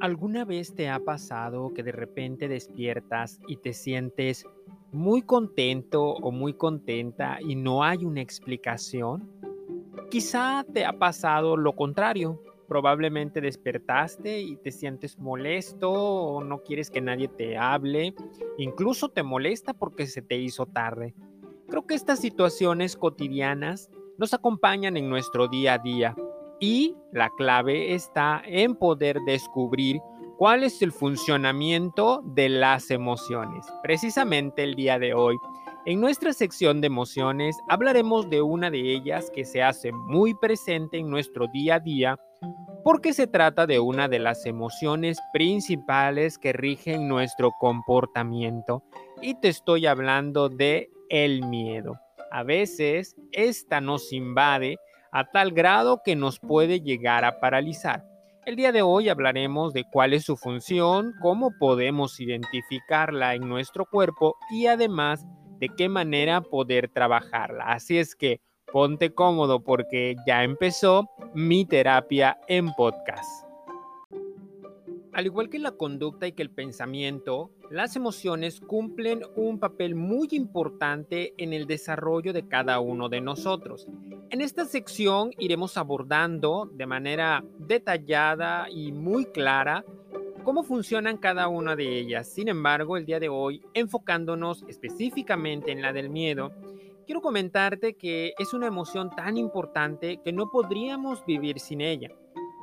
¿Alguna vez te ha pasado que de repente despiertas y te sientes muy contento o muy contenta y no hay una explicación? Quizá te ha pasado lo contrario. Probablemente despertaste y te sientes molesto o no quieres que nadie te hable. Incluso te molesta porque se te hizo tarde. Creo que estas situaciones cotidianas nos acompañan en nuestro día a día y la clave está en poder descubrir cuál es el funcionamiento de las emociones. Precisamente el día de hoy, en nuestra sección de emociones, hablaremos de una de ellas que se hace muy presente en nuestro día a día porque se trata de una de las emociones principales que rigen nuestro comportamiento y te estoy hablando de el miedo. A veces esta nos invade a tal grado que nos puede llegar a paralizar. El día de hoy hablaremos de cuál es su función, cómo podemos identificarla en nuestro cuerpo y además de qué manera poder trabajarla. Así es que ponte cómodo porque ya empezó mi terapia en podcast. Al igual que la conducta y que el pensamiento, las emociones cumplen un papel muy importante en el desarrollo de cada uno de nosotros. En esta sección iremos abordando de manera detallada y muy clara cómo funcionan cada una de ellas. Sin embargo, el día de hoy, enfocándonos específicamente en la del miedo, quiero comentarte que es una emoción tan importante que no podríamos vivir sin ella.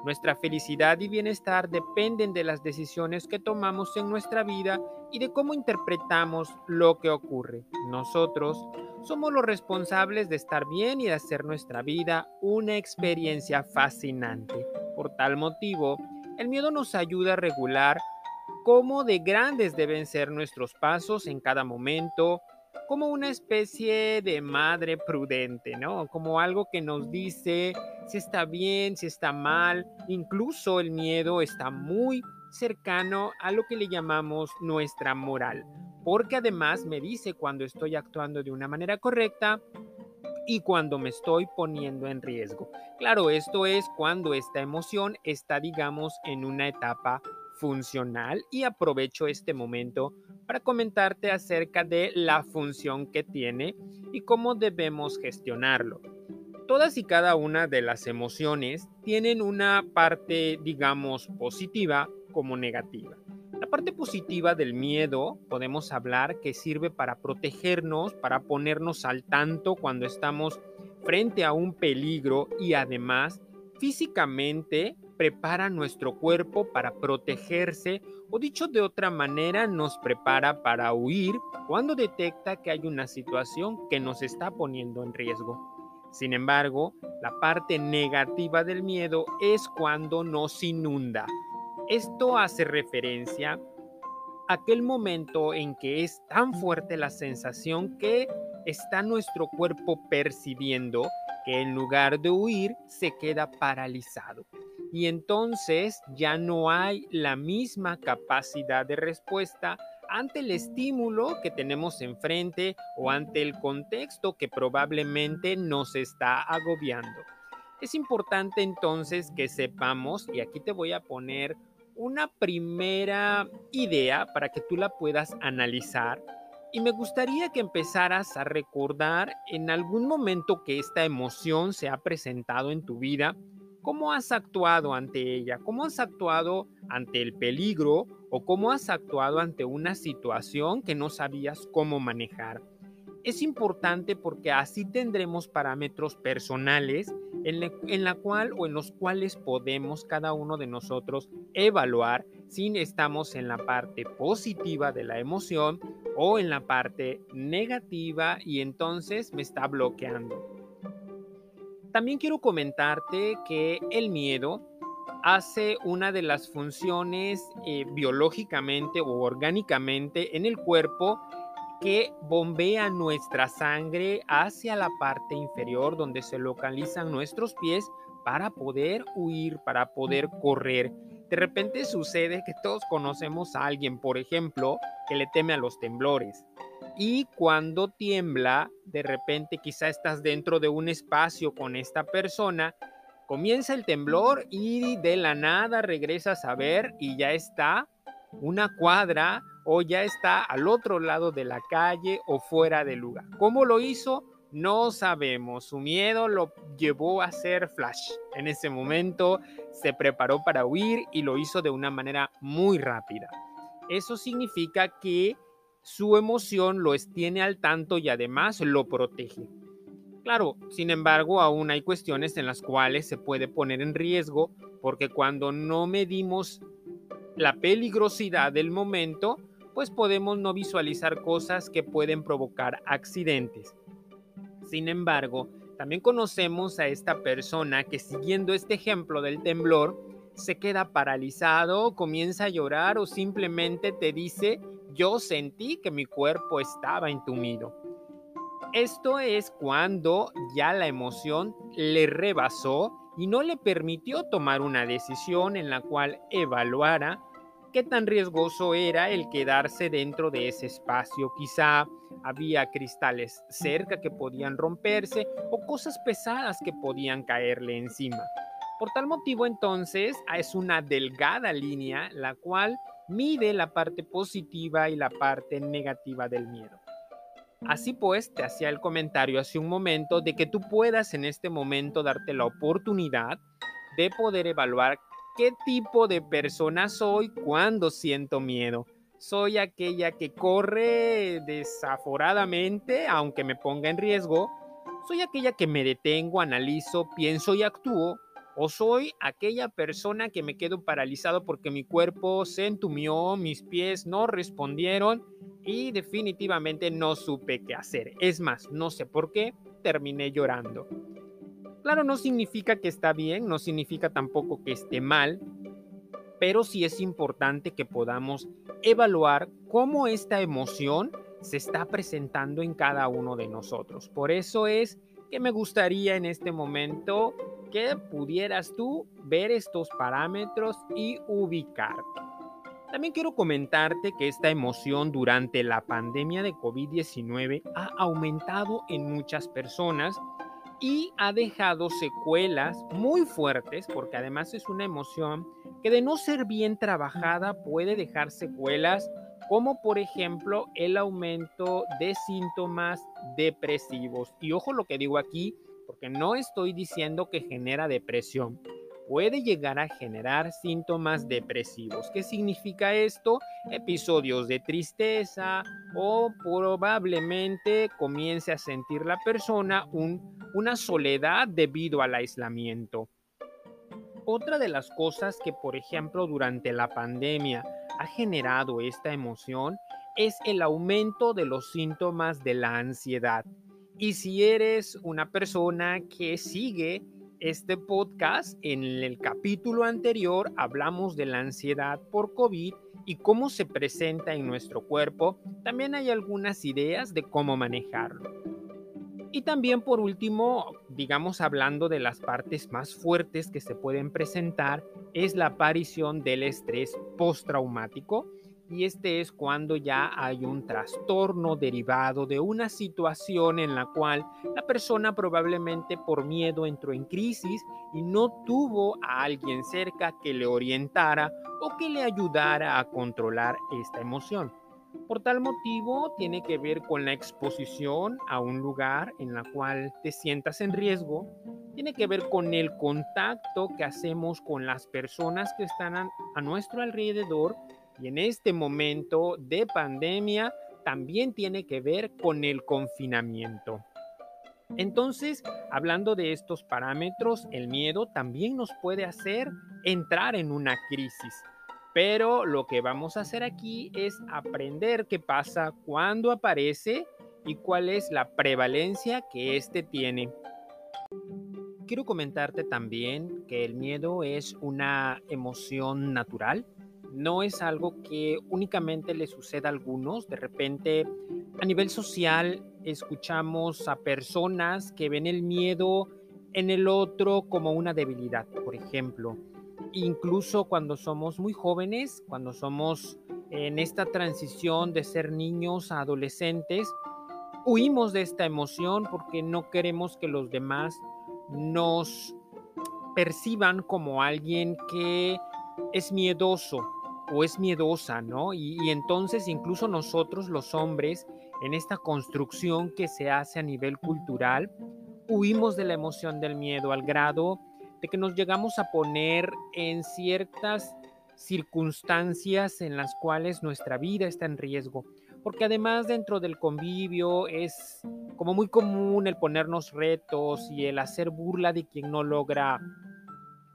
Nuestra felicidad y bienestar dependen de las decisiones que tomamos en nuestra vida y de cómo interpretamos lo que ocurre. Nosotros somos los responsables de estar bien y de hacer nuestra vida una experiencia fascinante. Por tal motivo, el miedo nos ayuda a regular cómo de grandes deben ser nuestros pasos en cada momento, como una especie de madre prudente, ¿no? Como algo que nos dice si está bien, si está mal. Incluso el miedo está muy cercano a lo que le llamamos nuestra moral, porque además me dice cuando estoy actuando de una manera correcta y cuando me estoy poniendo en riesgo. Claro, esto es cuando esta emoción está, digamos, en una etapa funcional y aprovecho este momento para comentarte acerca de la función que tiene y cómo debemos gestionarlo. Todas y cada una de las emociones tienen una parte, digamos, positiva como negativa. La parte positiva del miedo podemos hablar que sirve para protegernos, para ponernos al tanto cuando estamos frente a un peligro y además físicamente prepara nuestro cuerpo para protegerse o dicho de otra manera nos prepara para huir cuando detecta que hay una situación que nos está poniendo en riesgo. Sin embargo, la parte negativa del miedo es cuando nos inunda. Esto hace referencia a aquel momento en que es tan fuerte la sensación que está nuestro cuerpo percibiendo que en lugar de huir se queda paralizado y entonces ya no hay la misma capacidad de respuesta ante el estímulo que tenemos enfrente o ante el contexto que probablemente nos está agobiando. Es importante entonces que sepamos, y aquí te voy a poner una primera idea para que tú la puedas analizar, y me gustaría que empezaras a recordar en algún momento que esta emoción se ha presentado en tu vida, ¿Cómo has actuado ante ella? ¿Cómo has actuado ante el peligro o cómo has actuado ante una situación que no sabías cómo manejar? Es importante porque así tendremos parámetros personales en, la cual o en los cuales podemos cada uno de nosotros evaluar si estamos en la parte positiva de la emoción o en la parte negativa y entonces me está bloqueando. También quiero comentarte que el miedo hace una de las funciones eh, biológicamente o orgánicamente en el cuerpo que bombea nuestra sangre hacia la parte inferior donde se localizan nuestros pies para poder huir, para poder correr. De repente sucede que todos conocemos a alguien, por ejemplo, que le teme a los temblores. Y cuando tiembla, de repente quizá estás dentro de un espacio con esta persona Comienza el temblor y de la nada regresas a ver y ya está una cuadra o ya está al otro lado de la calle o fuera del lugar. ¿Cómo lo hizo? No sabemos. Su miedo lo llevó a hacer flash. En ese momento se preparó para huir y lo hizo de una manera muy rápida. Eso significa que su emoción lo tiene al tanto y además lo protege. Claro, sin embargo, aún hay cuestiones en las cuales se puede poner en riesgo porque cuando no medimos la peligrosidad del momento, pues podemos no visualizar cosas que pueden provocar accidentes. Sin embargo, también conocemos a esta persona que siguiendo este ejemplo del temblor, se queda paralizado, comienza a llorar o simplemente te dice, yo sentí que mi cuerpo estaba entumido. Esto es cuando ya la emoción le rebasó y no le permitió tomar una decisión en la cual evaluara qué tan riesgoso era el quedarse dentro de ese espacio. Quizá había cristales cerca que podían romperse o cosas pesadas que podían caerle encima. Por tal motivo entonces es una delgada línea la cual mide la parte positiva y la parte negativa del miedo. Así pues, te hacía el comentario hace un momento de que tú puedas en este momento darte la oportunidad de poder evaluar qué tipo de persona soy cuando siento miedo. Soy aquella que corre desaforadamente, aunque me ponga en riesgo. Soy aquella que me detengo, analizo, pienso y actúo. O soy aquella persona que me quedo paralizado porque mi cuerpo se entumió, mis pies no respondieron y definitivamente no supe qué hacer. Es más, no sé por qué, terminé llorando. Claro, no significa que está bien, no significa tampoco que esté mal, pero sí es importante que podamos evaluar cómo esta emoción se está presentando en cada uno de nosotros. Por eso es que me gustaría en este momento que pudieras tú ver estos parámetros y ubicarte. También quiero comentarte que esta emoción durante la pandemia de COVID-19 ha aumentado en muchas personas y ha dejado secuelas muy fuertes, porque además es una emoción que de no ser bien trabajada puede dejar secuelas como por ejemplo el aumento de síntomas depresivos. Y ojo lo que digo aquí, porque no estoy diciendo que genera depresión puede llegar a generar síntomas depresivos. ¿Qué significa esto? Episodios de tristeza o probablemente comience a sentir la persona una soledad debido al aislamiento. Otra de las cosas que, por ejemplo, durante la pandemia ha generado esta emoción es el aumento de los síntomas de la ansiedad. Y si eres una persona que sigue este podcast, en el capítulo anterior hablamos de la ansiedad por COVID y cómo se presenta en nuestro cuerpo. También hay algunas ideas de cómo manejarlo. Y también por último, digamos hablando de las partes más fuertes que se pueden presentar, es la aparición del estrés postraumático y este es cuando ya hay un trastorno derivado de una situación en la cual la persona probablemente por miedo entró en crisis y no tuvo a alguien cerca que le orientara o que le ayudara a controlar esta emoción. Por tal motivo, tiene que ver con la exposición a un lugar en la cual te sientas en riesgo, tiene que ver con el contacto que hacemos con las personas que están a, nuestro alrededor y en este momento de pandemia también tiene que ver con el confinamiento. Entonces, hablando de estos parámetros, el miedo también nos puede hacer entrar en una crisis. Pero lo que vamos a hacer aquí es aprender qué pasa cuando aparece y cuál es la prevalencia que éste tiene. Quiero comentarte también que el miedo es una emoción natural no es algo que únicamente le suceda a algunos. De repente, a nivel social, escuchamos a personas que ven el miedo en el otro como una debilidad, por ejemplo. Incluso cuando somos muy jóvenes, cuando somos en esta transición de ser niños a adolescentes, huimos de esta emoción porque no queremos que los demás nos perciban como alguien que es miedoso o es miedosa, ¿no? Y, y, entonces incluso nosotros los hombres, en esta construcción que se hace a nivel cultural, huimos de la emoción del miedo al grado de que nos llegamos a poner en ciertas circunstancias en las cuales nuestra vida está en riesgo. Porque además dentro del convivio es como muy común el ponernos retos y el hacer burla de quien no logra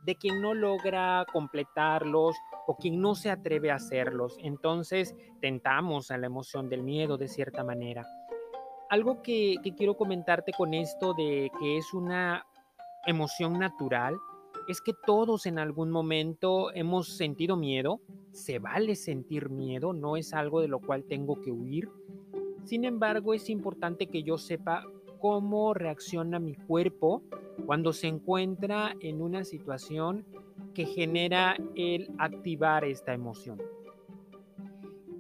de quien no logra completarlos o quien no se atreve a hacerlos. Entonces tentamos a la emoción del miedo de cierta manera. Algo que, quiero comentarte con esto de que es una emoción natural es que todos en algún momento hemos sentido miedo. Se vale sentir miedo, no es algo de lo cual tengo que huir. Sin embargo, es importante que yo sepa cómo reacciona mi cuerpo cuando se encuentra en una situación que genera el activar esta emoción.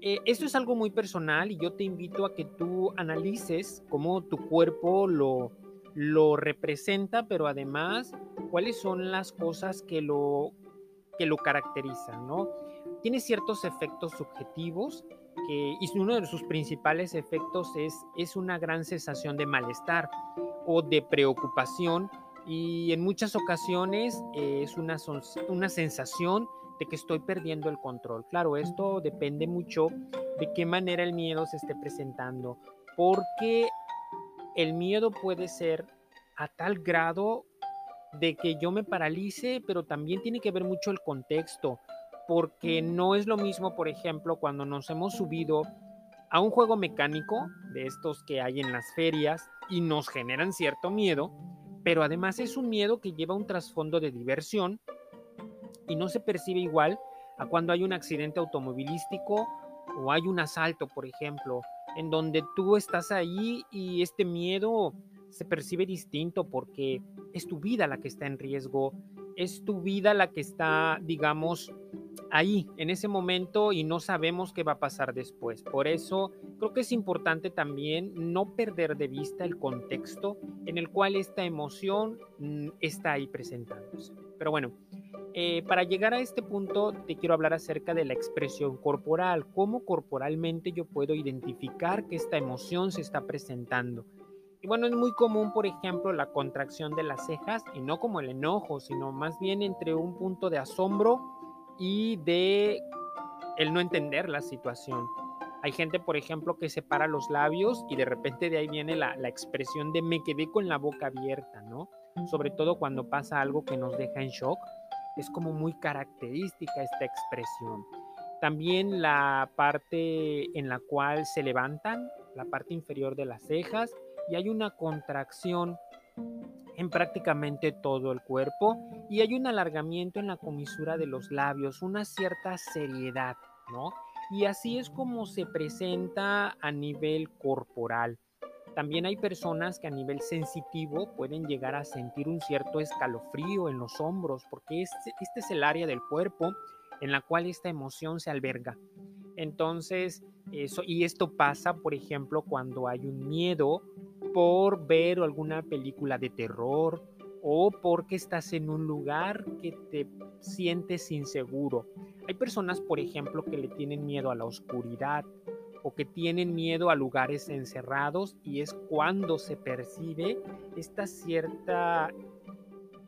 Eh, esto es algo muy personal y yo te invito a que tú analices cómo tu cuerpo lo, lo representa, pero además cuáles son las cosas que lo, que lo caracterizan, ¿no? Tiene ciertos efectos subjetivos que, y uno de sus principales efectos es, es una gran sensación de malestar o de preocupación y en muchas ocasiones eh, es una, una sensación de que estoy perdiendo el control. Claro, esto depende mucho de qué manera el miedo se esté presentando, porque el miedo puede ser a tal grado de que yo me paralice, pero también tiene que ver mucho el contexto, porque no es lo mismo, por ejemplo, cuando nos hemos subido a un juego mecánico de estos que hay en las ferias y nos generan cierto miedo, pero además es un miedo que lleva un trasfondo de diversión y no se percibe igual a cuando hay un accidente automovilístico o hay un asalto, por ejemplo, en donde tú estás ahí y este miedo se percibe distinto porque es tu vida la que está en riesgo, es tu vida la que está, digamos, ahí, en ese momento y no sabemos qué va a pasar después. Por eso creo que es importante también no perder de vista el contexto en el cual esta emoción mm, está ahí presentándose. Pero bueno, eh, para llegar a este punto te quiero hablar acerca de la expresión corporal, cómo corporalmente yo puedo identificar que esta emoción se está presentando. Y bueno, es muy común, por ejemplo, la contracción de las cejas, y no como el enojo, sino más bien entre un punto de asombro y de el no entender la situación. Hay gente, por ejemplo, que separa los labios y de repente de ahí viene la, la expresión de me quedé con la boca abierta, ¿no? Sobre todo cuando pasa algo que nos deja en shock. Es como muy característica esta expresión. También la parte en la cual se levantan, la parte inferior de las cejas, y hay una contracción en prácticamente todo el cuerpo y hay un alargamiento en la comisura de los labios, una cierta seriedad, ¿no? Y así es como se presenta a nivel corporal. También hay personas que a nivel sensitivo pueden llegar a sentir un cierto escalofrío en los hombros, porque este, este es el área del cuerpo en la cual esta emoción se alberga. Entonces, eso, y esto pasa, por ejemplo, cuando hay un miedo por ver alguna película de terror o porque estás en un lugar que te sientes inseguro. Hay personas, por ejemplo, que le tienen miedo a la oscuridad o que tienen miedo a lugares encerrados y es cuando se percibe esta cierta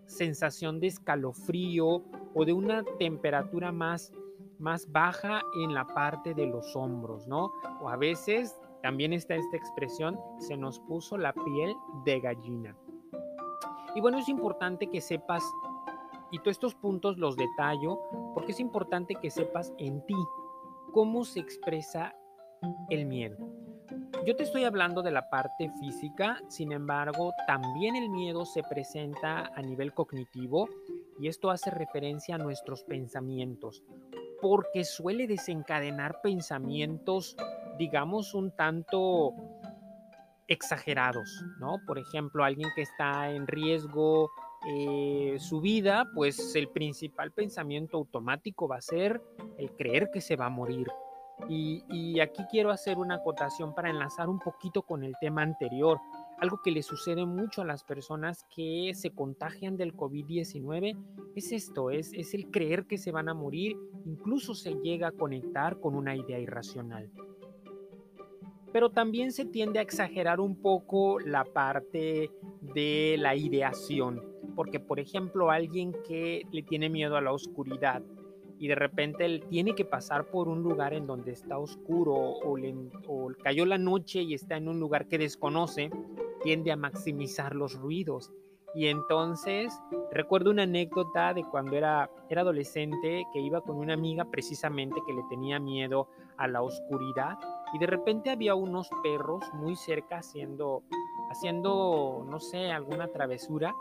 sensación de escalofrío o de una temperatura más más baja en la parte de los hombros, ¿no? O a veces también está esta expresión, se nos puso la piel de gallina. Y bueno, es importante que sepas, y todos estos puntos los detallo, porque es importante que sepas en ti cómo se expresa el miedo. Yo te estoy hablando de la parte física, sin embargo, también el miedo se presenta a nivel cognitivo y esto hace referencia a nuestros pensamientos, porque suele desencadenar pensamientos digamos, un tanto exagerados, ¿no? Por ejemplo, alguien que está en riesgo eh, su vida, pues el principal pensamiento automático va a ser el creer que se va a morir. Y, aquí quiero hacer una acotación para enlazar un poquito con el tema anterior. algo que le sucede mucho a las personas que se contagian del COVID-19 es esto, es, es el creer que se van a morir, incluso se llega a conectar con una idea irracional. Pero también se tiende a exagerar un poco la parte de la ideación, porque por ejemplo alguien que le tiene miedo a la oscuridad, y de repente él tiene que pasar por un lugar en donde está oscuro o, o, cayó la noche y está en un lugar que desconoce, tiende a maximizar los ruidos. Y entonces recuerdo una anécdota de cuando era, era adolescente que iba con una amiga precisamente que le tenía miedo a la oscuridad y de repente había unos perros muy cerca haciendo, haciendo, no sé, alguna travesura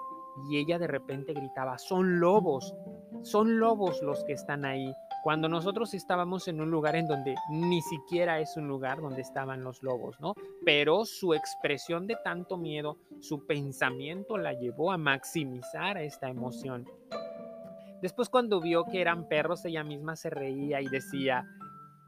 y ella de repente gritaba, son lobos, son lobos los que están ahí. Cuando nosotros estábamos en un lugar en donde ni siquiera es un lugar donde estaban los lobos, ¿no? Pero su expresión de tanto miedo, su pensamiento la llevó a maximizar esta emoción. Después cuando vio que eran perros, ella misma se reía y decía,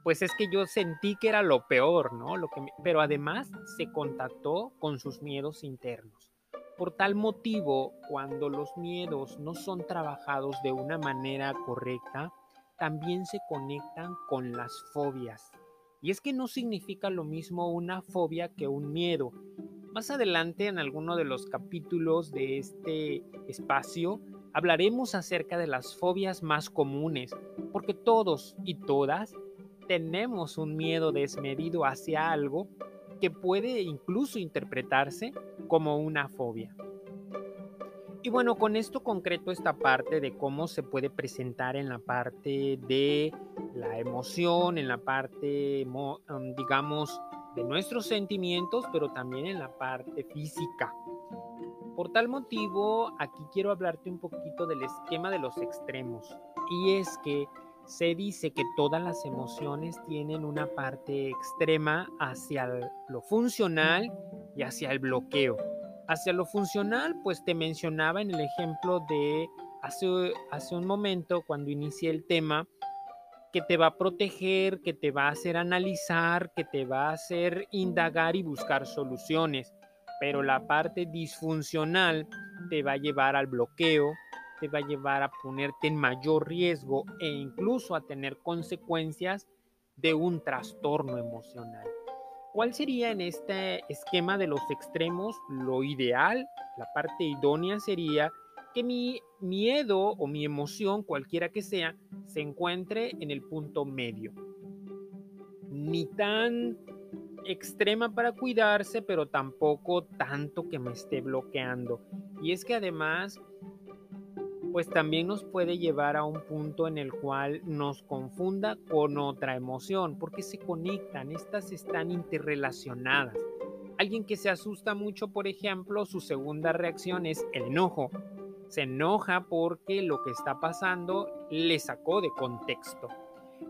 pues es que yo sentí que era lo peor, ¿no? Lo que Pero además se contactó con sus miedos internos. Por tal motivo, cuando los miedos no son trabajados de una manera correcta, también se conectan con las fobias. Y es que no significa lo mismo una fobia que un miedo. Más adelante en alguno de los capítulos de este espacio hablaremos acerca de las fobias más comunes, porque todos y todas tenemos un miedo desmedido hacia algo que puede incluso interpretarse como una fobia. Y bueno, con esto concreto esta parte de cómo se puede presentar en la parte de la emoción, en la parte, digamos, de nuestros sentimientos, pero también en la parte física. Por tal motivo, aquí quiero hablarte un poquito del esquema de los extremos. Y es que se dice que todas las emociones tienen una parte extrema hacia lo funcional y hacia el bloqueo. Hacia lo funcional, pues te mencionaba en el ejemplo de hace, hace un momento cuando inicié el tema, que te va a proteger, que te va a hacer analizar, que te va a hacer indagar y buscar soluciones. Pero la parte disfuncional te va a llevar al bloqueo, te va a llevar a ponerte en mayor riesgo e incluso a tener consecuencias de un trastorno emocional. ¿Cuál sería en este esquema de los extremos lo ideal? La parte idónea sería que mi miedo o mi emoción, cualquiera que sea, se encuentre en el punto medio. Ni tan extrema para cuidarse, pero tampoco tanto que me esté bloqueando. Y es que además pues también nos puede llevar a un punto en el cual nos confunda con otra emoción, porque se conectan, estas están interrelacionadas. Alguien que se asusta mucho, por ejemplo, su segunda reacción es el enojo. Se enoja porque lo que está pasando le sacó de contexto.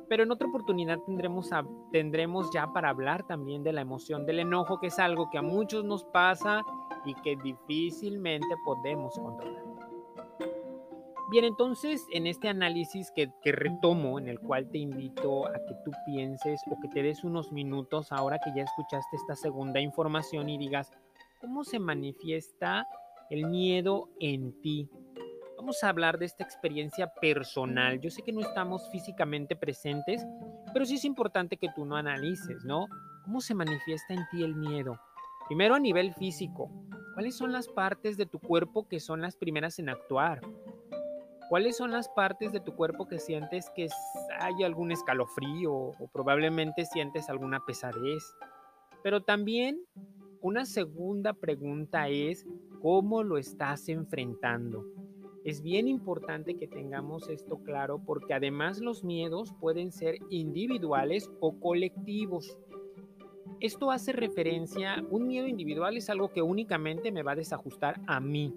Pero en otra oportunidad tendremos, tendremos ya para hablar también de la emoción del enojo, que es algo que a muchos nos pasa y que difícilmente podemos controlar. Bien, entonces en este análisis que, retomo, en el cual te invito a que tú pienses o que te des unos minutos ahora que ya escuchaste esta segunda información y digas, ¿cómo se manifiesta el miedo en ti? Vamos a hablar de esta experiencia personal. Yo sé que no estamos físicamente presentes, pero sí es importante que tú no analices, ¿no? ¿Cómo se manifiesta en ti el miedo? Primero a nivel físico, ¿cuáles son las partes de tu cuerpo que son las primeras en actuar? ¿Cuáles son las partes de tu cuerpo que sientes que hay algún escalofrío o probablemente sientes alguna pesadez? Pero también una segunda pregunta es, ¿cómo lo estás enfrentando? Es bien importante que tengamos esto claro porque además los miedos pueden ser individuales o colectivos. Esto hace referencia, un miedo individual es algo que únicamente me va a desajustar a mí,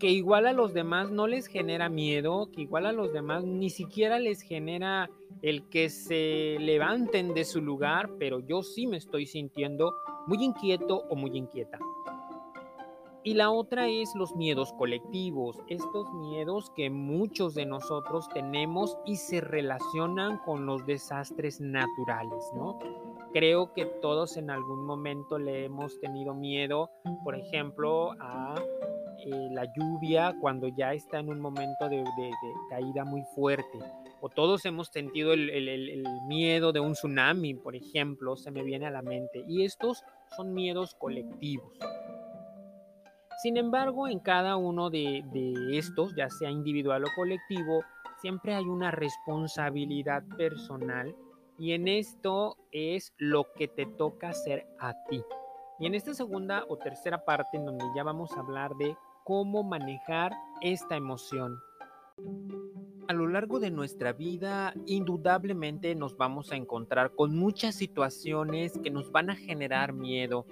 que igual a los demás no les genera miedo, que igual a los demás ni siquiera les genera el que se levanten de su lugar, pero yo sí me estoy sintiendo muy inquieto o muy inquieta. Y la otra es los miedos colectivos, estos miedos que muchos de nosotros tenemos y se relacionan con los desastres naturales, ¿no? Creo que todos en algún momento le hemos tenido miedo, por ejemplo, a eh, la lluvia cuando ya está en un momento de, caída muy fuerte. O todos hemos sentido el, miedo de un tsunami, por ejemplo, se me viene a la mente. Y estos son miedos colectivos. Sin embargo, en cada uno de, de estos, ya sea individual o colectivo, siempre hay una responsabilidad personal y en esto es lo que te toca hacer a ti. Y en esta segunda o tercera parte en donde ya vamos a hablar de cómo manejar esta emoción. A lo largo de nuestra vida, indudablemente nos vamos a encontrar con muchas situaciones que nos van a generar miedo.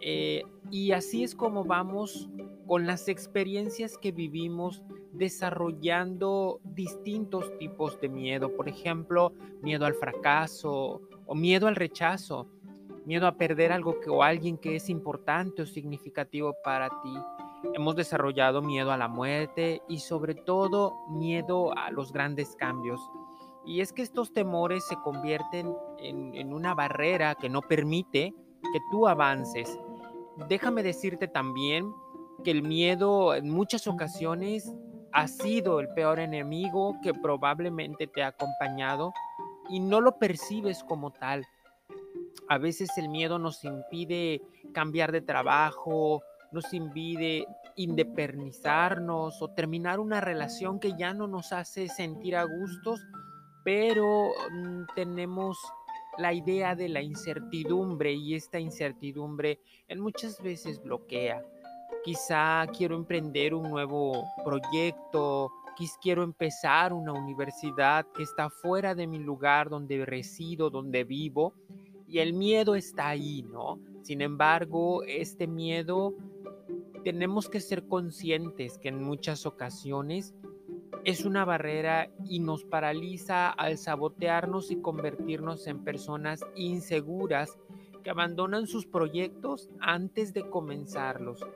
Eh, y así es como vamos con las experiencias que vivimos desarrollando distintos tipos de miedo, por ejemplo, miedo al fracaso o miedo al rechazo, miedo a perder algo que, o alguien que es importante o significativo para ti. Hemos desarrollado miedo a la muerte y sobre todo miedo a los grandes cambios. Y es que estos temores se convierten en, una barrera que no permite que tú avances. Déjame decirte también que el miedo en muchas ocasiones ha sido el peor enemigo que probablemente te ha acompañado y no lo percibes como tal. A veces el miedo nos impide cambiar de trabajo, nos impide independizarnos o terminar una relación que ya no nos hace sentir a gustos, pero mm, tenemos la idea de la incertidumbre y esta incertidumbre en muchas veces bloquea quizá quiero emprender un nuevo proyecto, quiero empezar una universidad que está fuera de mi lugar donde resido, donde vivo, y el miedo está ahí, ¿no? Sin embargo, este miedo tenemos que ser conscientes que en muchas ocasiones es una barrera y nos paraliza al sabotearnos y convertirnos en personas inseguras que abandonan sus proyectos antes de comenzarlos.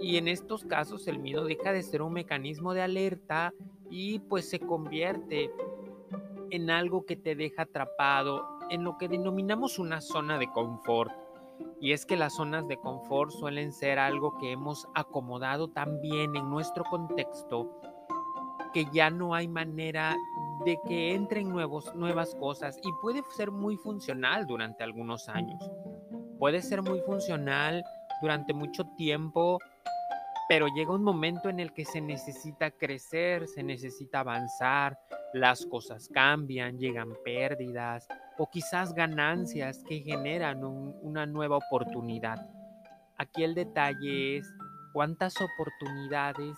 Y en estos casos el miedo deja de ser un mecanismo de alerta y pues se convierte en algo que te deja atrapado en lo que denominamos una zona de confort. Y es que las zonas de confort suelen ser algo que hemos acomodado también en nuestro contexto que ya no hay manera de que entren nuevos, nuevas cosas y puede ser muy funcional durante algunos años. Puede ser muy funcional durante mucho tiempo, pero llega un momento en el que se necesita crecer, se necesita avanzar, las cosas cambian, llegan pérdidas o quizás ganancias que generan una nueva oportunidad. Aquí el detalle es cuántas oportunidades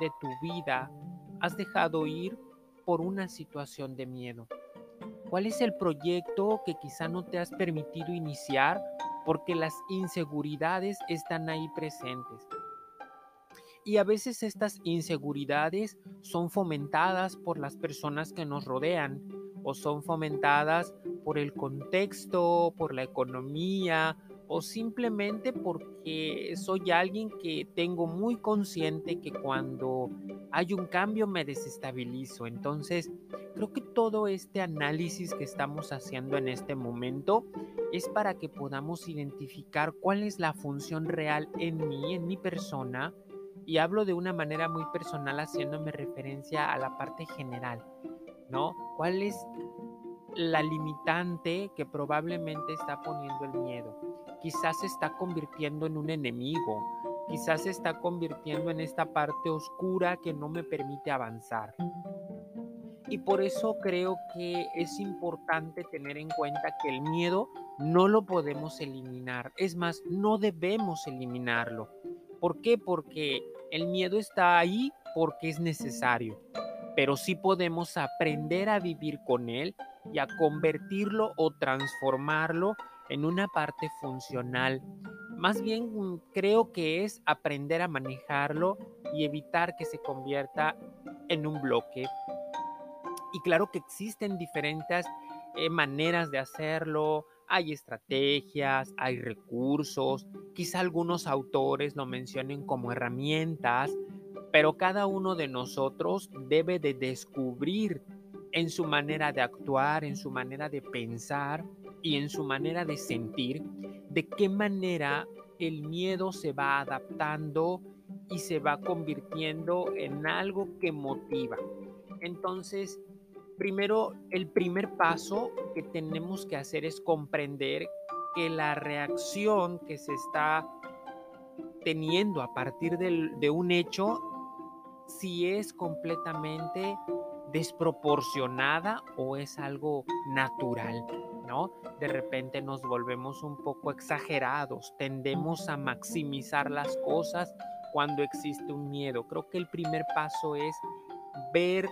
de tu vida has dejado ir por una situación de miedo. ¿Cuál es el proyecto que quizá no te has permitido iniciar porque las inseguridades están ahí presentes? Y a veces estas inseguridades son fomentadas por las personas que nos rodean o son fomentadas por el contexto, por la economía o simplemente porque soy alguien que tengo muy consciente que cuando hay un cambio me desestabilizo. Entonces, creo que todo este análisis que estamos haciendo en este momento es para que podamos identificar cuál es la función real en mí, en mi persona, y hablo de una manera muy personal haciéndome referencia a la parte general, ¿no? ¿Cuál es la limitante que probablemente está poniendo el miedo? Quizás se está convirtiendo en un enemigo, quizás se está convirtiendo en esta parte oscura que no me permite avanzar. Y por eso creo que es importante tener en cuenta que el miedo no lo podemos eliminar. Es más, no debemos eliminarlo. ¿Por qué? Porque el miedo está ahí porque es necesario, pero sí podemos aprender a vivir con él y a convertirlo o transformarlo en una parte funcional. Más bien mm, creo que es aprender a manejarlo y evitar que se convierta en un bloque. Y claro que existen diferentes eh, maneras de hacerlo, hay estrategias, hay recursos, quizá algunos autores lo mencionen como herramientas, pero cada uno de nosotros debe de descubrir en su manera de actuar, en su manera de pensar, y en su manera de sentir, de qué manera el miedo se va adaptando y se va convirtiendo en algo que motiva. Entonces, primero, el primer paso que tenemos que hacer es comprender que la reacción que se está teniendo a partir de un hecho, si es completamente desproporcionada o es algo natural, ¿no? De repente nos volvemos un poco exagerados, tendemos a maximizar las cosas cuando existe un miedo. Creo que el primer paso es ver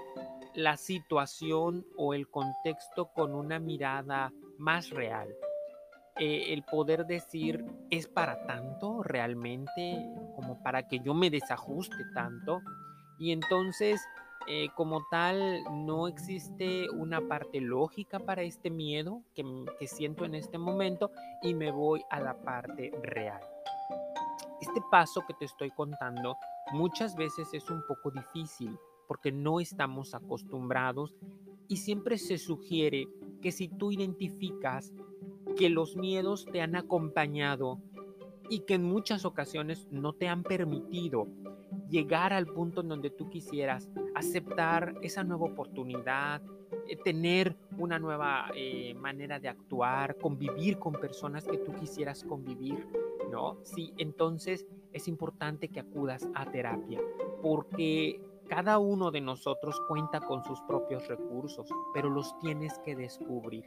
la situación o el contexto con una mirada más real. Eh, el poder decir, ¿es para tanto realmente? Como para que yo me desajuste tanto. Y entonces, eh, como tal, no existe una parte lógica para este miedo que, que siento en este momento y me voy a la parte real. Este paso que te estoy contando muchas veces es un poco difícil porque no estamos acostumbrados y siempre se sugiere que si tú identificas que los miedos te han acompañado y que en muchas ocasiones no te han permitido llegar al punto en donde tú quisieras, aceptar esa nueva oportunidad, eh, tener una nueva eh, manera de actuar, convivir con personas que tú quisieras convivir, ¿no? Sí, entonces es importante que acudas a terapia, porque cada uno de nosotros cuenta con sus propios recursos, pero los tienes que descubrir.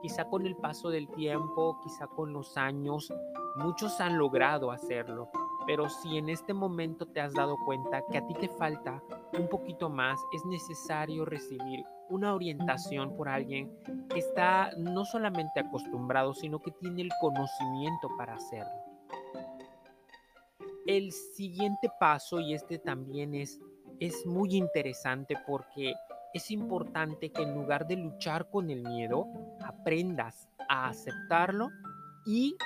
Quizá con el paso del tiempo, quizá con los años, muchos han logrado hacerlo, pero si en este momento te has dado cuenta que a ti te falta un poquito más, es necesario recibir una orientación por alguien que está no solamente acostumbrado, sino que tiene el conocimiento para hacerlo. El siguiente paso, y este también es es muy interesante porque es importante que en lugar de luchar con el miedo, aprendas a aceptarlo y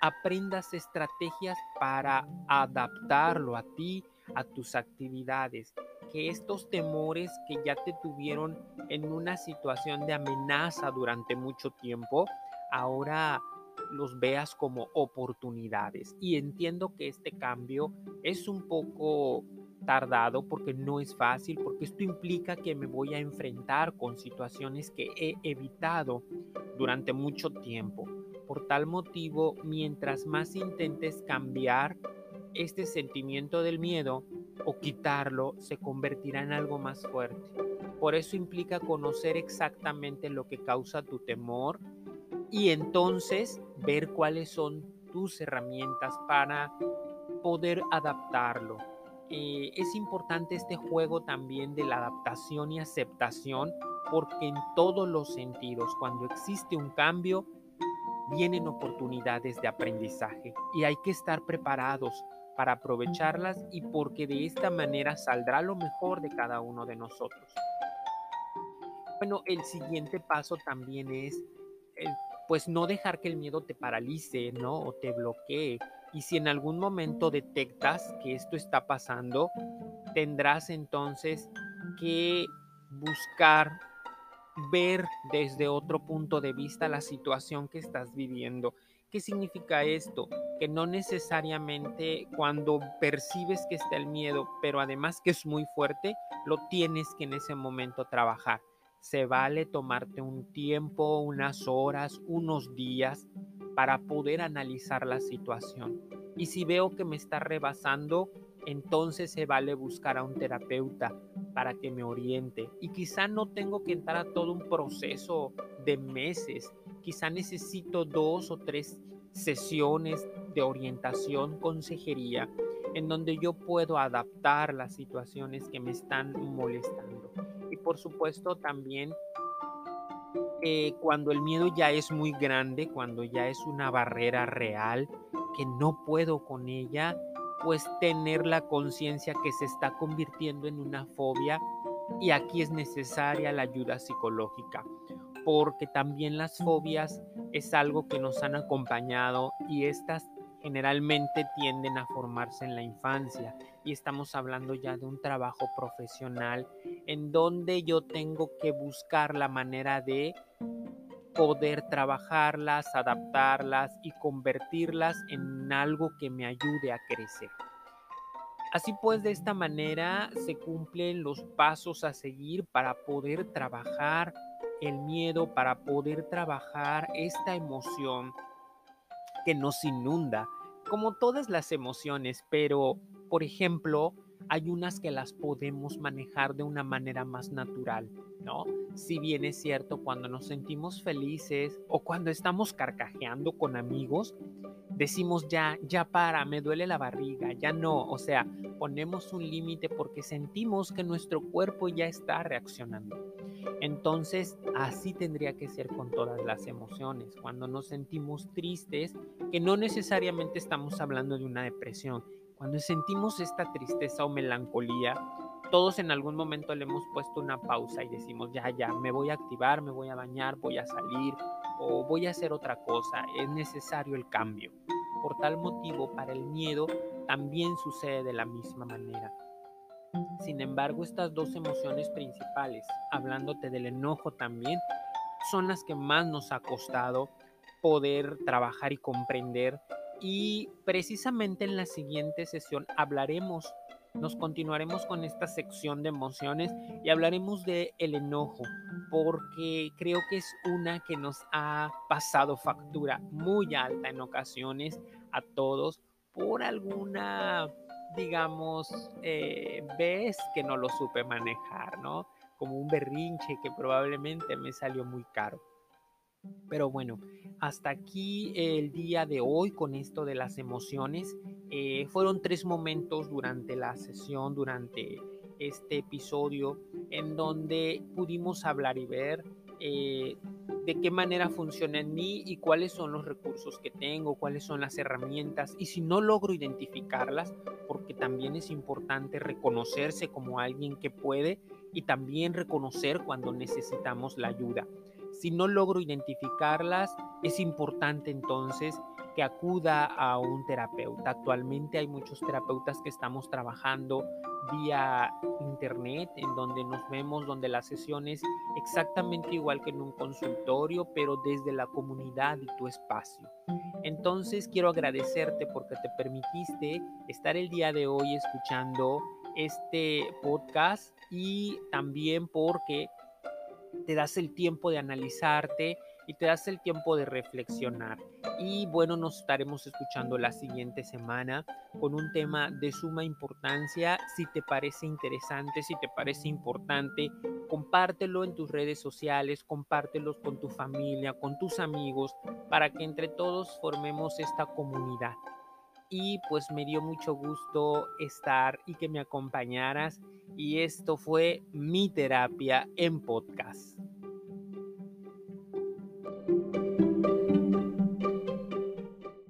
aprendas estrategias para adaptarlo a ti, a tus actividades. Que estos temores que ya te tuvieron en una situación de amenaza durante mucho tiempo, ahora los veas como oportunidades. Y entiendo que este cambio es un poco tardado, porque no es fácil, porque esto implica que me voy a enfrentar con situaciones que he evitado durante mucho tiempo. Por tal motivo, mientras más intentes cambiar este sentimiento del miedo o quitarlo, se convertirá en algo más fuerte. Por eso implica conocer exactamente lo que causa tu temor y entonces ver cuáles son tus herramientas para poder adaptarlo eh, es importante este juego también de la adaptación y aceptación porque en todos los sentidos, cuando existe un cambio, vienen oportunidades de aprendizaje y hay que estar preparados para aprovecharlas y porque de esta manera saldrá lo mejor de cada uno de nosotros. Bueno, el siguiente paso también es, eh, pues no dejar que el miedo te paralice, ¿no? O te bloquee y si en algún momento detectas que esto está pasando, tendrás entonces que buscar ver desde otro punto de vista la situación que estás viviendo. ¿Qué significa esto? Que no necesariamente cuando percibes que está el miedo, pero además que es muy fuerte, lo tienes que en ese momento trabajar. Se vale tomarte un tiempo, unas horas, unos días para poder analizar la situación. Y si veo que me está rebasando, entonces se vale buscar a un terapeuta para que me oriente. Y quizá no tengo que entrar a todo un proceso de meses. Quizá necesito dos o tres sesiones de orientación, consejería, en donde yo puedo adaptar las situaciones que me están molestando. Y por supuesto también eh, cuando el miedo ya es muy grande, cuando ya es una barrera real, que no puedo con ella, pues tener la conciencia que se está convirtiendo en una fobia y aquí es necesaria la ayuda psicológica, porque también las fobias es algo que nos han acompañado y estas generalmente tienden a formarse en la infancia y estamos hablando ya de un trabajo profesional en donde yo tengo que buscar la manera de poder trabajarlas, adaptarlas y convertirlas en algo que me ayude a crecer. Así pues, de esta manera se cumplen los pasos a seguir para poder trabajar el miedo, para poder trabajar esta emoción que nos inunda, como todas las emociones, pero, por ejemplo, hay unas que las podemos manejar de una manera más natural, ¿no? Si bien es cierto, cuando nos sentimos felices o cuando estamos carcajeando con amigos, decimos ya, ya para, me duele la barriga, ya no, o sea, ponemos un límite porque sentimos que nuestro cuerpo ya está reaccionando. Entonces, así tendría que ser con todas las emociones. Cuando nos sentimos tristes, que no necesariamente estamos hablando de una depresión, cuando sentimos esta tristeza o melancolía, todos en algún momento le hemos puesto una pausa y decimos, ya, ya, me voy a activar, me voy a bañar, voy a salir o voy a hacer otra cosa, es necesario el cambio. Por tal motivo, para el miedo también sucede de la misma manera. Sin embargo, estas dos emociones principales, hablándote del enojo también, son las que más nos ha costado poder trabajar y comprender. Y precisamente en la siguiente sesión hablaremos, nos continuaremos con esta sección de emociones y hablaremos de el enojo, porque creo que es una que nos ha pasado factura muy alta en ocasiones a todos por alguna, digamos, eh, vez que no lo supe manejar, ¿no? Como un berrinche que probablemente me salió muy caro. Pero bueno, hasta aquí el día de hoy con esto de las emociones. Eh, fueron tres momentos durante la sesión, durante este episodio, en donde pudimos hablar y ver eh, de qué manera funciona en mí y cuáles son los recursos que tengo, cuáles son las herramientas y si no logro identificarlas, porque también es importante reconocerse como alguien que puede y también reconocer cuando necesitamos la ayuda. Si no logro identificarlas, es importante entonces que acuda a un terapeuta. Actualmente hay muchos terapeutas que estamos trabajando vía internet, en donde nos vemos, donde la sesión es exactamente igual que en un consultorio, pero desde la comunidad y tu espacio. Entonces quiero agradecerte porque te permitiste estar el día de hoy escuchando este podcast y también porque te das el tiempo de analizarte y te das el tiempo de reflexionar. Y bueno, nos estaremos escuchando la siguiente semana con un tema de suma importancia. Si te parece interesante, si te parece importante, compártelo en tus redes sociales, compártelo con tu familia, con tus amigos, para que entre todos formemos esta comunidad. Y pues me dio mucho gusto estar y que me acompañaras. Y esto fue mi terapia en podcast.